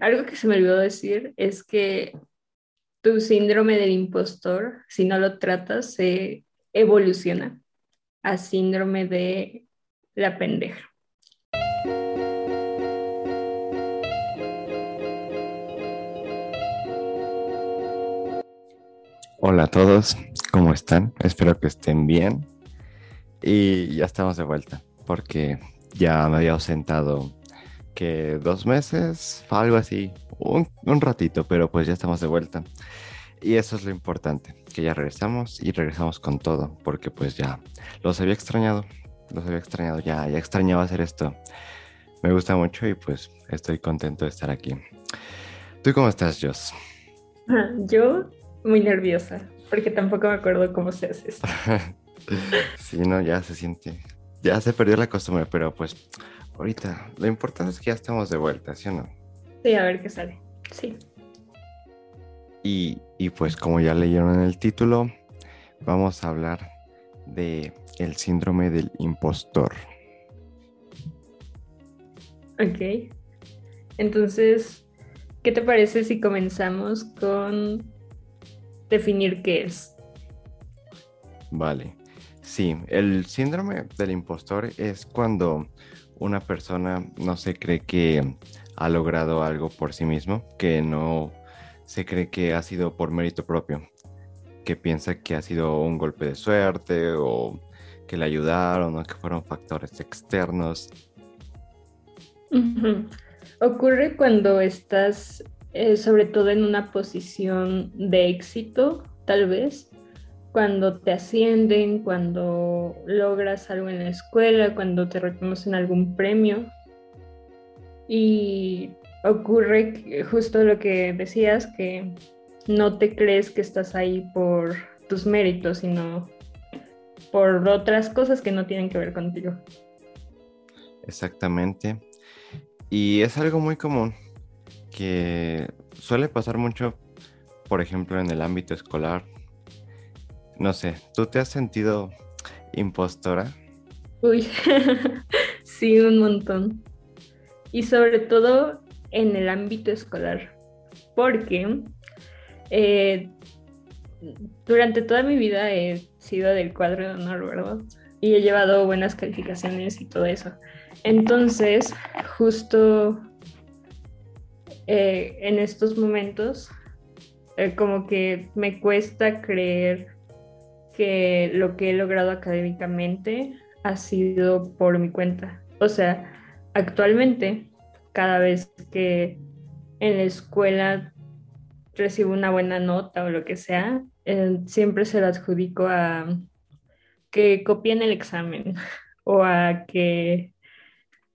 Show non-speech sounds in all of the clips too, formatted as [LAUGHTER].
algo que se me olvidó decir es que tu síndrome del impostor, si no lo tratas, se evoluciona a síndrome de la pendeja. Hola a todos, ¿cómo están? Espero que estén bien. Y ya estamos de vuelta, porque ya me había ausentado que dos meses, algo así, un, un, ratito, pero pues ya estamos de vuelta. Y eso es lo importante, que ya regresamos y regresamos con todo, porque pues ya los había extrañado, los había extrañado, ya, ya extrañaba hacer esto. Me gusta mucho y pues estoy contento de estar aquí. ¿Tú cómo estás, Joss? [LAUGHS] Yo muy nerviosa, porque tampoco me acuerdo cómo se hace esto. [LAUGHS] sí, no, ya se siente, ya se perdió la costumbre, pero pues ahorita lo importante es que ya estamos de vuelta, ¿sí o no? Sí, a ver qué sale, sí. Y, y pues como ya leyeron en el título, vamos a hablar de el síndrome del impostor. Ok. Entonces, ¿qué te parece si comenzamos con definir qué es? Vale. Sí, el síndrome del impostor es cuando una persona no se cree que ha logrado algo por sí mismo, que no se cree que ha sido por mérito propio, que piensa que ha sido un golpe de suerte o que le ayudaron o que fueron factores externos. Ocurre cuando estás eh, sobre todo en una posición de éxito, tal vez, cuando te ascienden, cuando logras algo en la escuela, cuando te reconocen algún premio. Y ocurre justo lo que decías, que no te crees que estás ahí por tus méritos, sino por otras cosas que no tienen que ver contigo. Exactamente. Y es algo muy común que suele pasar mucho, por ejemplo, en el ámbito escolar, no sé, ¿tú te has sentido impostora? Uy, [LAUGHS] sí, un montón. Y sobre todo en el ámbito escolar, porque eh, durante toda mi vida he sido del cuadro de honor, ¿verdad? Y he llevado buenas calificaciones y todo eso. Entonces, justo eh, en estos momentos, eh, como que me cuesta creer que lo que he logrado académicamente ha sido por mi cuenta. O sea, actualmente, cada vez que en la escuela recibo una buena nota o lo que sea, eh, siempre se la adjudico a que copien el examen [LAUGHS] o a que,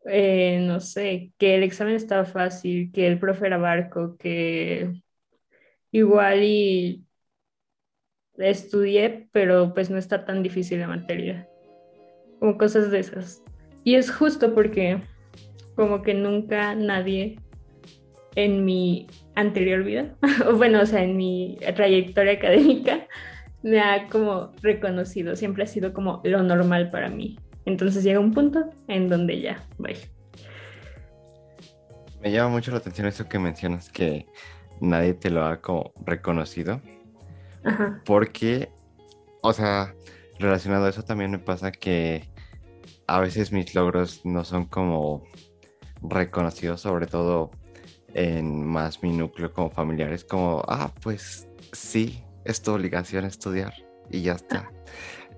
eh, no sé, que el examen estaba fácil, que el profe era barco, que igual y estudié, pero pues no está tan difícil la materia. Como cosas de esas. Y es justo porque como que nunca nadie en mi anterior vida, [LAUGHS] o bueno, o sea, en mi trayectoria académica, me ha como reconocido, siempre ha sido como lo normal para mí. Entonces llega un punto en donde ya, voy. Me llama mucho la atención eso que mencionas, que nadie te lo ha como reconocido. Porque, o sea, relacionado a eso también me pasa que a veces mis logros no son como reconocidos, sobre todo en más mi núcleo como familiares, como, ah, pues sí, es tu obligación estudiar y ya está.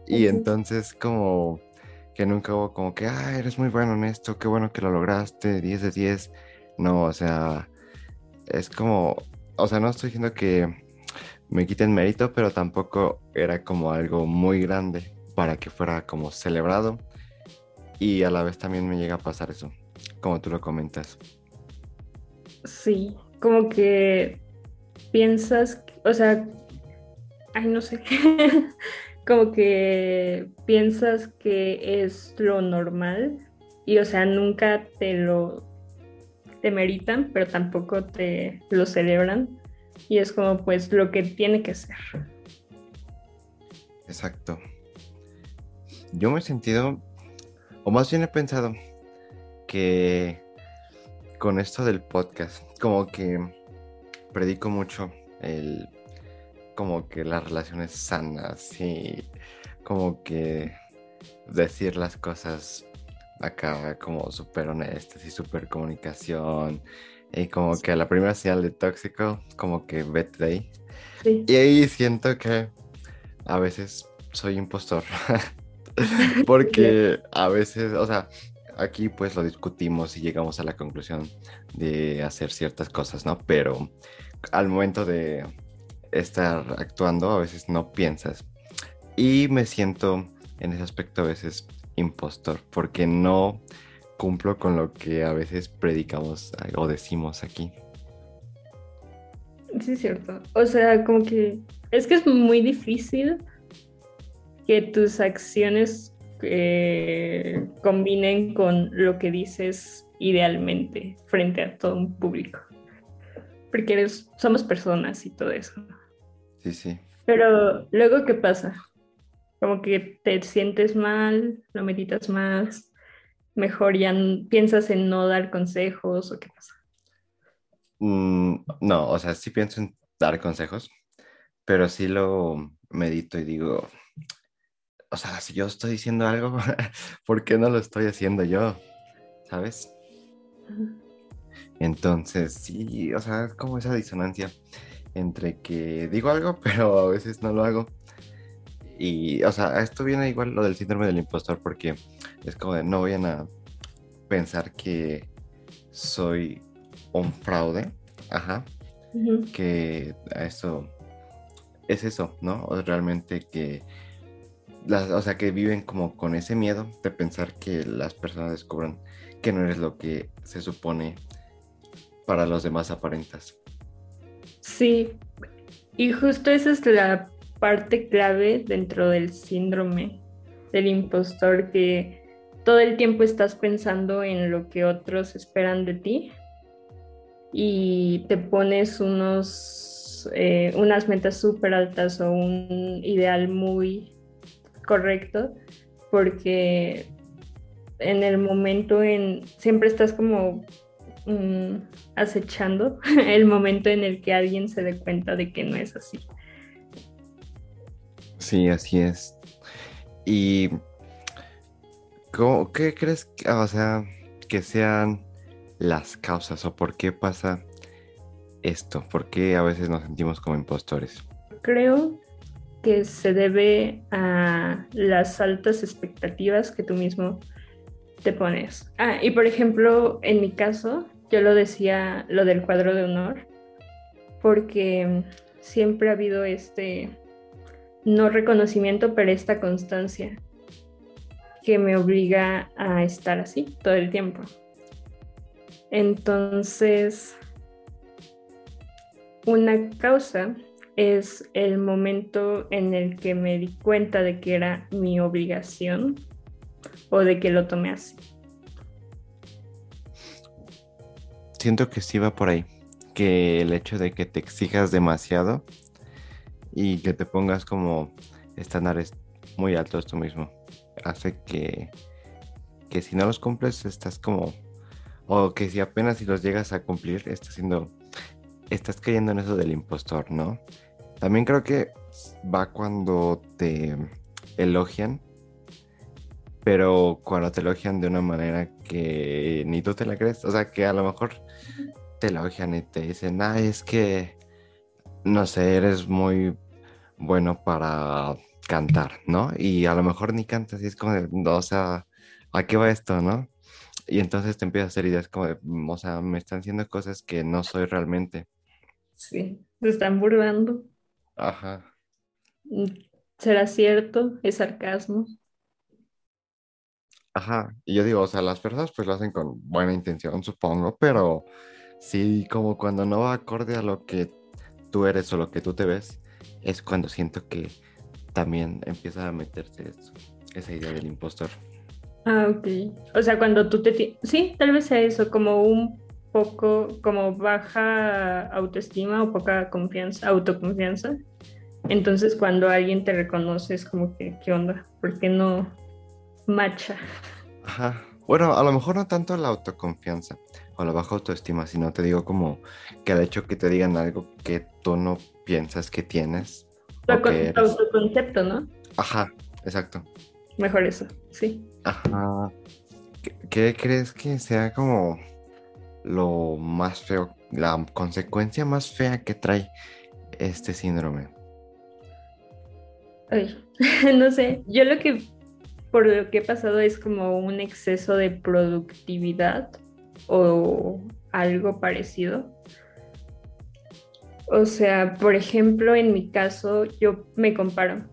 Y entonces como que nunca hubo como que, ah, eres muy bueno en esto, qué bueno que lo lograste, 10 de 10. No, o sea, es como, o sea, no estoy diciendo que me quiten mérito, pero tampoco era como algo muy grande para que fuera como celebrado. Y a la vez también me llega a pasar eso, como tú lo comentas. Sí, como que piensas, o sea, ay, no sé, [LAUGHS] como que piensas que es lo normal y, o sea, nunca te lo te meritan, pero tampoco te lo celebran y es como pues lo que tiene que ser. Exacto. Yo me he sentido, o más bien he pensado, que con esto del podcast, como que predico mucho el como que las relaciones sanas y como que decir las cosas acá como súper honestas y súper comunicación y como que la primera señal de tóxico como que vete de ahí. Y ahí siento que a veces soy impostor. [LAUGHS] Porque a veces o sea aquí pues lo discutimos y llegamos a la conclusión de hacer ciertas cosas no pero al momento de estar actuando a veces no piensas. Y me siento en ese aspecto a veces impostor, porque no cumplo con lo que a veces predicamos o decimos aquí. Sí, es cierto. O sea, como que es que es muy difícil que tus acciones eh, combinen con lo que dices idealmente frente a todo un público. Porque eres, somos personas y todo eso. Sí, sí. Pero luego, ¿qué pasa? Como que te sientes mal, lo meditas más, mejor ya piensas en no dar consejos o qué pasa. Mm, no, o sea, sí pienso en dar consejos, pero sí lo medito y digo, o sea, si yo estoy diciendo algo, [LAUGHS] ¿por qué no lo estoy haciendo yo? ¿Sabes? Entonces, sí, o sea, es como esa disonancia entre que digo algo, [LAUGHS] pero a veces no lo hago. Y, o sea, esto viene igual lo del síndrome del impostor porque es como de no vayan a pensar que soy un fraude, ajá, que eso es eso, ¿no? O realmente que, las, o sea, que viven como con ese miedo de pensar que las personas descubran que no eres lo que se supone para los demás aparentas. Sí, y justo esa es la parte clave dentro del síndrome del impostor, que todo el tiempo estás pensando en lo que otros esperan de ti y te pones unos, eh, unas metas súper altas o un ideal muy correcto, porque en el momento en siempre estás como mm, acechando [LAUGHS] el momento en el que alguien se dé cuenta de que no es así. Sí, así es. ¿Y qué crees, que, o sea, que sean las causas o por qué pasa esto? ¿Por qué a veces nos sentimos como impostores? Creo que se debe a las altas expectativas que tú mismo te pones. Ah, y por ejemplo, en mi caso, yo lo decía lo del cuadro de honor, porque siempre ha habido este no reconocimiento, pero esta constancia que me obliga a estar así todo el tiempo. Entonces, una causa es el momento en el que me di cuenta de que era mi obligación o de que lo tomé así. Siento que sí va por ahí, que el hecho de que te exijas demasiado y que te pongas como estándares muy altos tú mismo. Hace que, que si no los cumples estás como, o que si apenas si los llegas a cumplir, estás siendo, estás cayendo en eso del impostor, ¿no? También creo que va cuando te elogian, pero cuando te elogian de una manera que ni tú te la crees, o sea, que a lo mejor te elogian y te dicen, ah, es que, no sé, eres muy bueno para cantar, ¿no? Y a lo mejor ni cantas y es como de, o sea, ¿a qué va esto, no? Y entonces te empiezas a hacer ideas como de, mm, o sea, me están haciendo cosas que no soy realmente. Sí, se están burlando. Ajá. ¿Será cierto? ¿Es sarcasmo? Ajá, y yo digo, o sea, las personas pues lo hacen con buena intención, supongo, pero sí, como cuando no va acorde a lo que tú eres o lo que tú te ves, es cuando siento que también empieza a meterse esa idea del impostor. Ah, ok. O sea, cuando tú te... Sí, tal vez sea eso, como un poco, como baja autoestima o poca confianza, autoconfianza. Entonces cuando alguien te reconoce es como que, ¿qué onda? ¿Por qué no macha? Ajá, Bueno, a lo mejor no tanto la autoconfianza o la baja autoestima, sino te digo como que el hecho que te digan algo que tú no piensas que tienes. Tu, autoconcepto, ¿no? Ajá, exacto. Mejor eso, sí. Ajá. ¿Qué, crees que sea como lo más feo, la consecuencia más fea que trae este síndrome? Ay, [LAUGHS] no sé, yo lo que por lo que he pasado es como un exceso de productividad o algo parecido. O sea, por ejemplo, en mi caso, yo me comparo.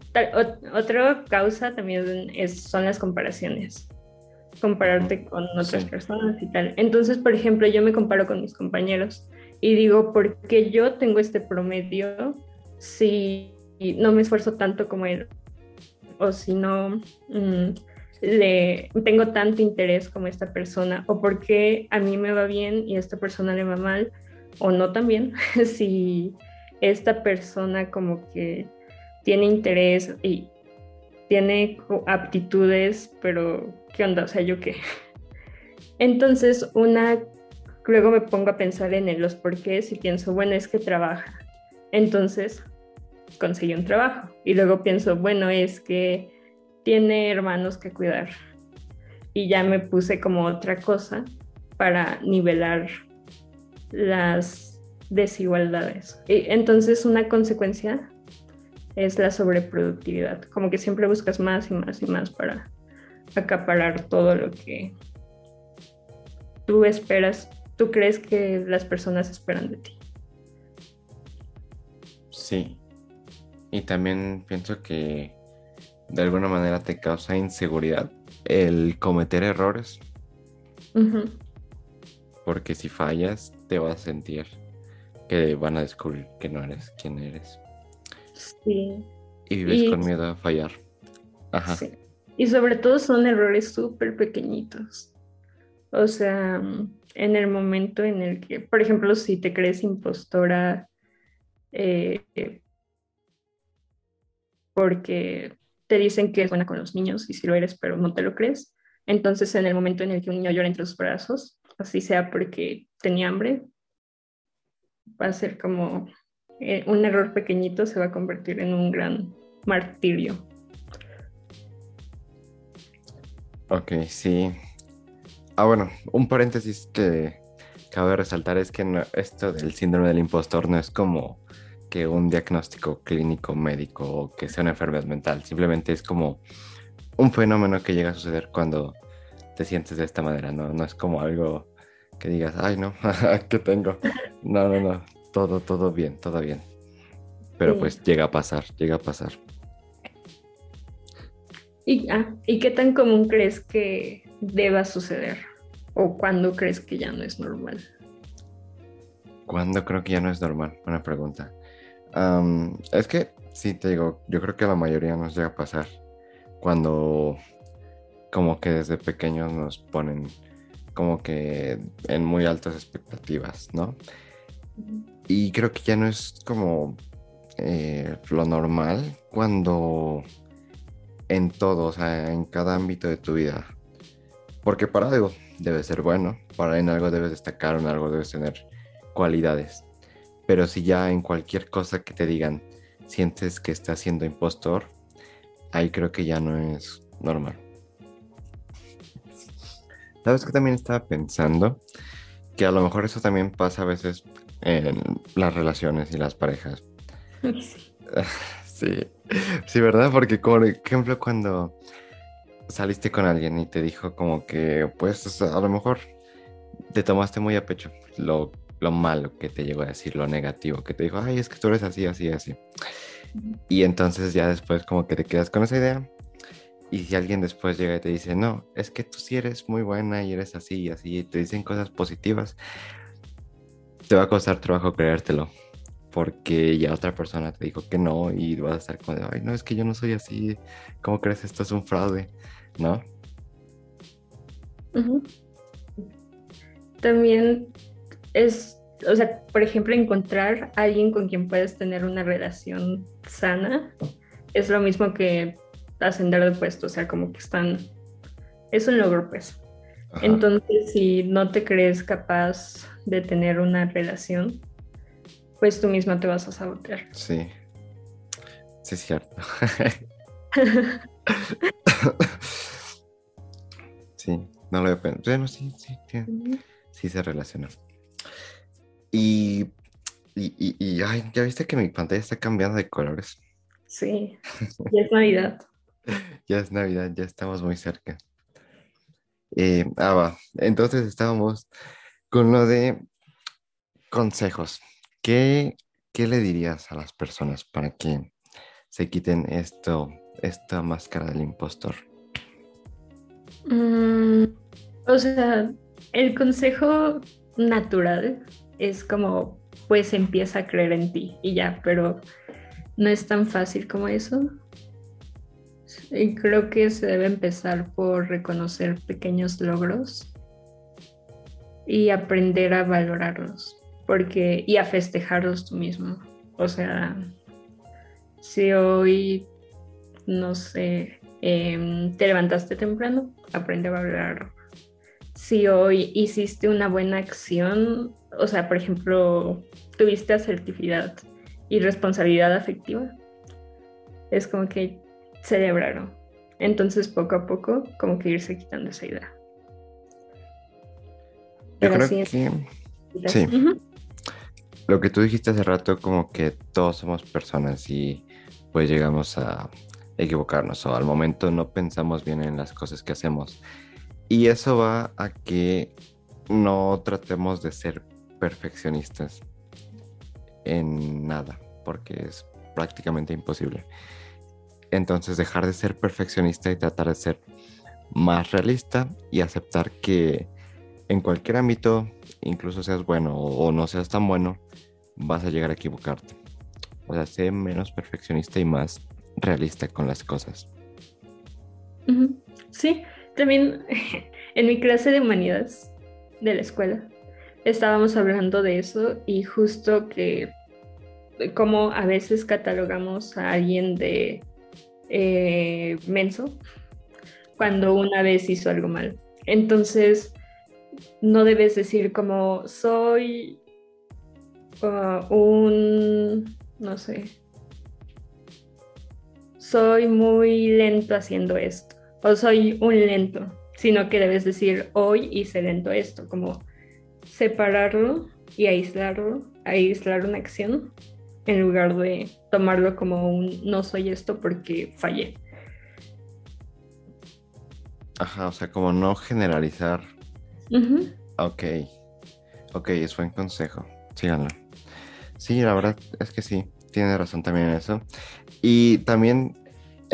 otra causa también es, son las comparaciones. Compararte con otras personas y tal. Entonces, por ejemplo, yo me comparo con mis compañeros y digo, ¿por qué yo tengo este promedio si no me esfuerzo tanto como él? O si no mm, le tengo tanto interés como esta persona o porque a mí me va bien y a esta persona le va mal o no también [LAUGHS] si esta persona como que tiene interés y tiene aptitudes, pero ¿qué onda? O sea, ¿yo qué? [LAUGHS] Entonces, una, luego me pongo a pensar en los porqués y pienso, bueno, es que trabaja. Entonces, conseguí un trabajo. Y luego pienso, bueno, es que tiene hermanos que cuidar. Y ya me puse como otra cosa para nivelar las desigualdades. Y entonces una consecuencia es la sobreproductividad, como que siempre buscas más y más y más para acaparar todo lo que tú esperas, tú crees que las personas esperan de ti. Sí, y también pienso que de alguna manera te causa inseguridad el cometer errores. Porque si fallas, te vas a sentir que van a descubrir que no eres quien eres. Sí. Y vives con miedo a fallar. Ajá. Sí. Y sobre todo son errores súper pequeñitos. O sea, en el momento en el que, por ejemplo, si te crees impostora, eh, porque te dicen que es buena con los niños y si lo eres, pero no te lo crees. Entonces, en el momento en el que un niño llora entre sus brazos, así sea porque tenía hambre, va a ser como eh, un error pequeñito, se va a convertir en un gran martirio. Ok, sí. Ah, bueno, un paréntesis que cabe resaltar es que esto del síndrome del impostor no es como que un diagnóstico clínico médico o que sea una enfermedad mental. Simplemente es como un fenómeno que llega a suceder cuando te sientes de esta manera, ¿no? No es como algo que digas, ay, no, [LAUGHS] ¿qué tengo? No, no, no, todo, todo bien, todo bien. Pero pues llega a pasar, llega a pasar. ¿Y, ah, ¿Y qué tan común crees que deba suceder? ¿O cuándo crees que ya no es normal? ¿Cuándo creo que ya no es normal? Buena pregunta es que, sí, te digo, yo creo que la mayoría nos llega a pasar cuando como que desde pequeños nos ponen como que en muy altas expectativas, ¿no? Y creo que ya no es como eh, lo normal cuando en todo, o sea, en cada ámbito de tu vida. Porque para algo debe ser bueno, para en algo debes destacar, en algo debes tener cualidades. Pero si ya en cualquier cosa que te digan sientes que estás siendo impostor, ahí creo que ya no es normal. ¿Sabes que también estaba pensando? Que a lo mejor eso también pasa a veces en las relaciones y las parejas. Sí, [LAUGHS] sí, ¿verdad? Porque, por ejemplo, cuando saliste con alguien y te dijo como que, pues, a lo mejor te tomaste muy a pecho lo lo malo que te llegó a decir, lo negativo, que te dijo, ay, es que tú eres así, así, así. Y entonces ya después como que te quedas con esa idea. Y si alguien después llega y te dice, no, es que tú sí eres muy buena y eres así y así, y te dicen cosas positivas, te va a costar trabajo creértelo. Porque ya otra persona te dijo que no y vas a estar como de, ay, no, es que yo no soy así, ¿cómo crees? Esto es un fraude, ¿no? También es, o sea, por ejemplo, encontrar a alguien con quien puedes tener una relación sana es lo mismo que ascender de puesto, o sea, como que están, es un logro, pues. Entonces, si no te crees capaz de tener una relación, pues tú misma te vas a sabotear. Sí, sí es cierto. [LAUGHS] [LAUGHS] sí, no lo he pensado. Bueno, sí, sí, sí, sí se relaciona. Y, y, ya viste que mi pantalla está cambiando de colores. Sí, [LAUGHS] ya es Navidad. ya es Navidad, ya estamos muy cerca. Eh, ah, va. Entonces estábamos con lo de consejos. ¿Qué, ¿Qué le dirías a las personas para que se quiten esto, esta máscara del impostor? Mm, o sea, el consejo natural es como, pues empieza a creer en ti y ya, pero no es tan fácil como eso. Y creo que se debe empezar por reconocer pequeños logros y aprender a valorarlos, porque y a festejarlos tú mismo. O sea, si hoy, no sé, em, te levantaste temprano, aprende a valorarlo. Si hoy hiciste una buena acción, o sea, por ejemplo, tuviste asertividad y responsabilidad afectiva, es como que celebraron. Entonces, poco a poco, como que irse quitando esa idea. Pero creo que sí. Lo que tú dijiste hace rato, como que todos somos personas y pues llegamos a equivocarnos o al momento no pensamos bien en las cosas que hacemos. Y eso va a que no tratemos de ser perfeccionistas en nada, porque es prácticamente imposible. Entonces dejar de ser perfeccionista y tratar de ser más realista y aceptar que en cualquier ámbito, incluso seas bueno o, no seas tan bueno, vas a llegar a equivocarte. O sea, sé menos perfeccionista y más realista con las cosas. Sí, también [LAUGHS] en mi clase de humanidades de la escuela estábamos hablando de eso y justo que como a veces catalogamos a alguien de eh, menso cuando una vez hizo algo mal. Entonces, no debes decir como soy uh, un, no sé, soy muy lento haciendo esto o soy un lento, sino que debes decir hoy hice lento esto, como separarlo y aislarlo, aislar una acción en lugar de tomarlo como un no soy esto porque fallé. Ajá, o sea, como no generalizar. Ok, ok, es buen consejo. Síganlo. Sí, la verdad es que sí, tiene razón también en eso. Y también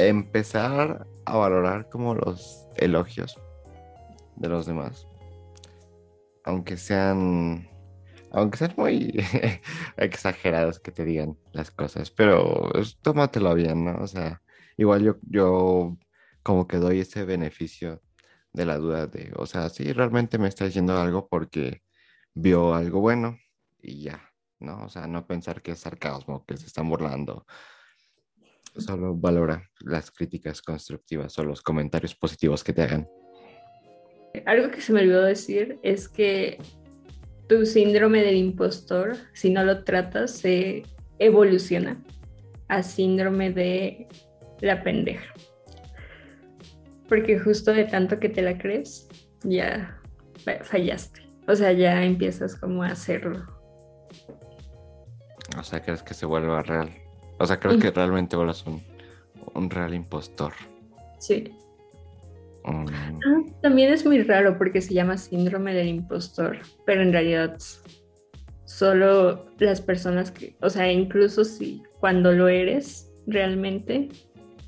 empezar a valorar como los elogios de los demás. Aunque sean aunque sean muy [LAUGHS] exagerados que te digan las cosas, pero tómatelo bien, ¿no? O sea, igual yo, yo como que doy ese beneficio de la duda de, o sea, sí, realmente me está diciendo algo porque vio algo bueno y ya, ¿no? O sea, no pensar que es sarcasmo, que se están burlando. Solo valora las críticas constructivas o los comentarios positivos que te hagan. Algo que se me olvidó decir es que tu síndrome del impostor, si no lo tratas, se evoluciona a síndrome de la pendeja. Porque justo de tanto que te la crees, ya fallaste. O sea, ya empiezas como a hacerlo. O sea, crees que se vuelva real. O sea, crees que realmente vuelvas un, un real impostor. Sí. Ah, también es muy raro porque se llama síndrome del impostor, pero en realidad solo las personas que, o sea, incluso si cuando lo eres realmente,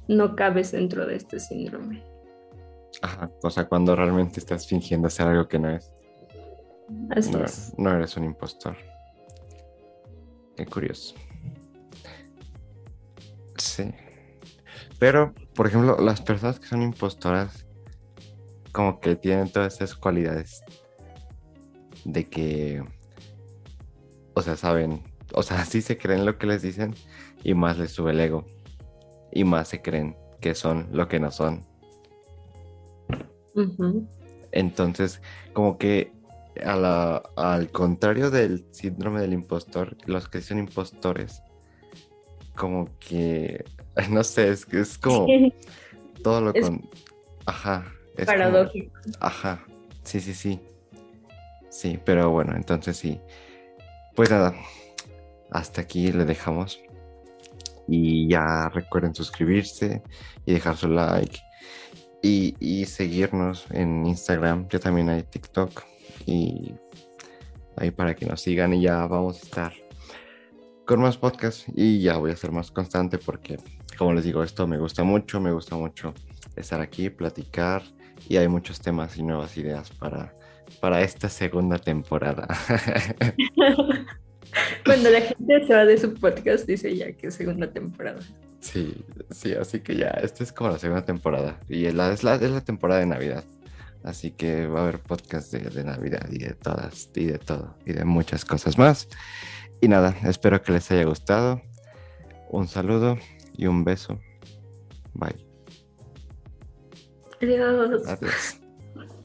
no cabes dentro de este síndrome. Ajá, o sea, cuando realmente estás fingiendo hacer algo que no es. Así no, es. No eres un impostor. Qué curioso. Pero, por ejemplo, las personas que son impostoras como que tienen todas esas cualidades de que, o sea, saben, o sea, [LAUGHS] sí se creen lo que les dicen y más les sube el ego y más se creen que son lo que no son. Entonces, como que al contrario del síndrome del impostor, los que son impostores, como que, [LAUGHS] no sé, es, es como [LAUGHS] todo lo con... Ajá. Es paradójico. ajá, sí, sí, sí. Sí, pero bueno, entonces sí. Pues nada, hasta aquí le dejamos. Y ya recuerden suscribirse y dejar su like. Y, y seguirnos en Instagram. Yo también hay TikTok. Y ahí para que nos sigan y ya vamos a estar con más podcasts y ya voy a ser más constante porque, como les digo, esto me gusta mucho, me gusta mucho estar aquí, platicar y hay muchos temas y nuevas ideas para, para esta segunda temporada. [LAUGHS] Cuando la gente se va de su podcast dice ya que es segunda temporada. Sí, sí, así que ya, esta es como la segunda temporada y es la, es la, es la temporada de Navidad. Así que va a haber podcast de, de, Navidad y de todas, y de todo, y de muchas cosas más. Y nada, espero que les haya gustado. Un saludo y un beso. Bye. Adiós. Adiós.